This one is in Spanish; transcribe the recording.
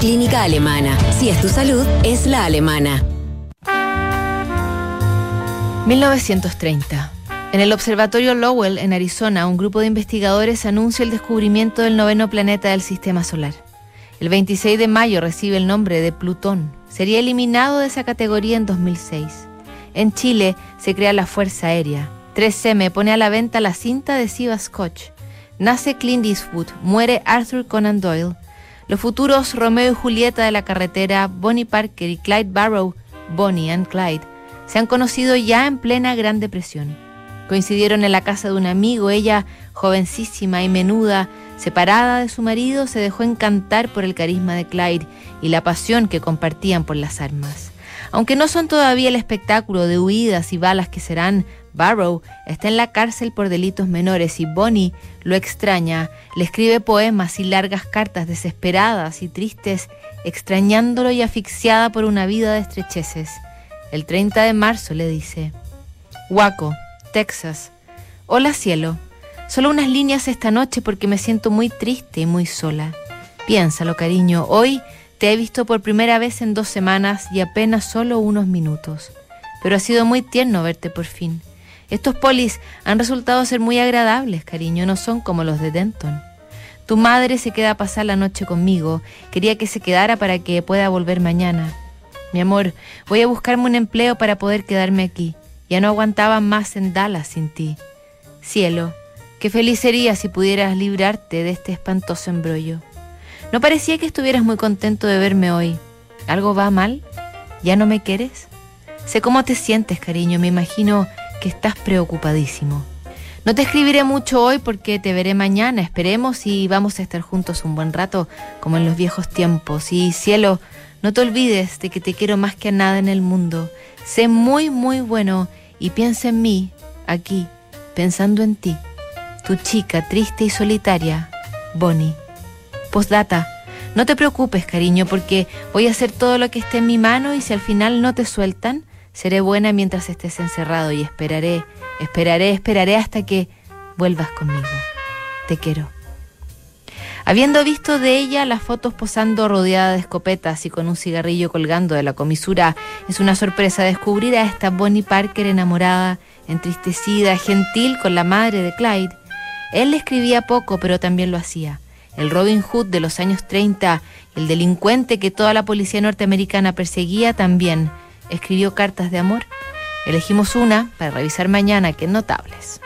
Clínica Alemana. Si es tu salud, es la alemana. 1930. En el Observatorio Lowell, en Arizona, un grupo de investigadores anuncia el descubrimiento del noveno planeta del Sistema Solar. El 26 de mayo recibe el nombre de Plutón. Sería eliminado de esa categoría en 2006. En Chile se crea la Fuerza Aérea. 3M pone a la venta la cinta de Siva Scotch. Nace Clint Eastwood, muere Arthur Conan Doyle. Los futuros Romeo y Julieta de la carretera, Bonnie Parker y Clyde Barrow, Bonnie and Clyde, se han conocido ya en plena Gran Depresión. Coincidieron en la casa de un amigo, ella, jovencísima y menuda, separada de su marido, se dejó encantar por el carisma de Clyde y la pasión que compartían por las armas. Aunque no son todavía el espectáculo de huidas y balas que serán, Barrow está en la cárcel por delitos menores y Bonnie lo extraña, le escribe poemas y largas cartas desesperadas y tristes, extrañándolo y asfixiada por una vida de estrecheces. El 30 de marzo le dice, Waco, Texas. Hola cielo, solo unas líneas esta noche porque me siento muy triste y muy sola. Piénsalo, cariño, hoy te he visto por primera vez en dos semanas y apenas solo unos minutos. Pero ha sido muy tierno verte por fin. Estos polis han resultado ser muy agradables, cariño, no son como los de Denton. Tu madre se queda a pasar la noche conmigo. Quería que se quedara para que pueda volver mañana. Mi amor, voy a buscarme un empleo para poder quedarme aquí. Ya no aguantaba más en Dallas sin ti. Cielo, qué feliz sería si pudieras librarte de este espantoso embrollo. No parecía que estuvieras muy contento de verme hoy. ¿Algo va mal? ¿Ya no me quieres? Sé cómo te sientes, cariño. Me imagino que estás preocupadísimo. No te escribiré mucho hoy porque te veré mañana. Esperemos y vamos a estar juntos un buen rato, como en los viejos tiempos. Y cielo, no te olvides de que te quiero más que a nada en el mundo. Sé muy, muy bueno y piensa en mí, aquí, pensando en ti. Tu chica triste y solitaria, Bonnie. Postdata. No te preocupes, cariño, porque voy a hacer todo lo que esté en mi mano y si al final no te sueltan, seré buena mientras estés encerrado y esperaré, esperaré, esperaré hasta que vuelvas conmigo. Te quiero. Habiendo visto de ella las fotos posando rodeada de escopetas y con un cigarrillo colgando de la comisura, es una sorpresa descubrir a esta Bonnie Parker enamorada, entristecida, gentil con la madre de Clyde. Él le escribía poco, pero también lo hacía el Robin Hood de los años 30, el delincuente que toda la policía norteamericana perseguía también, escribió cartas de amor. Elegimos una para revisar mañana que notables.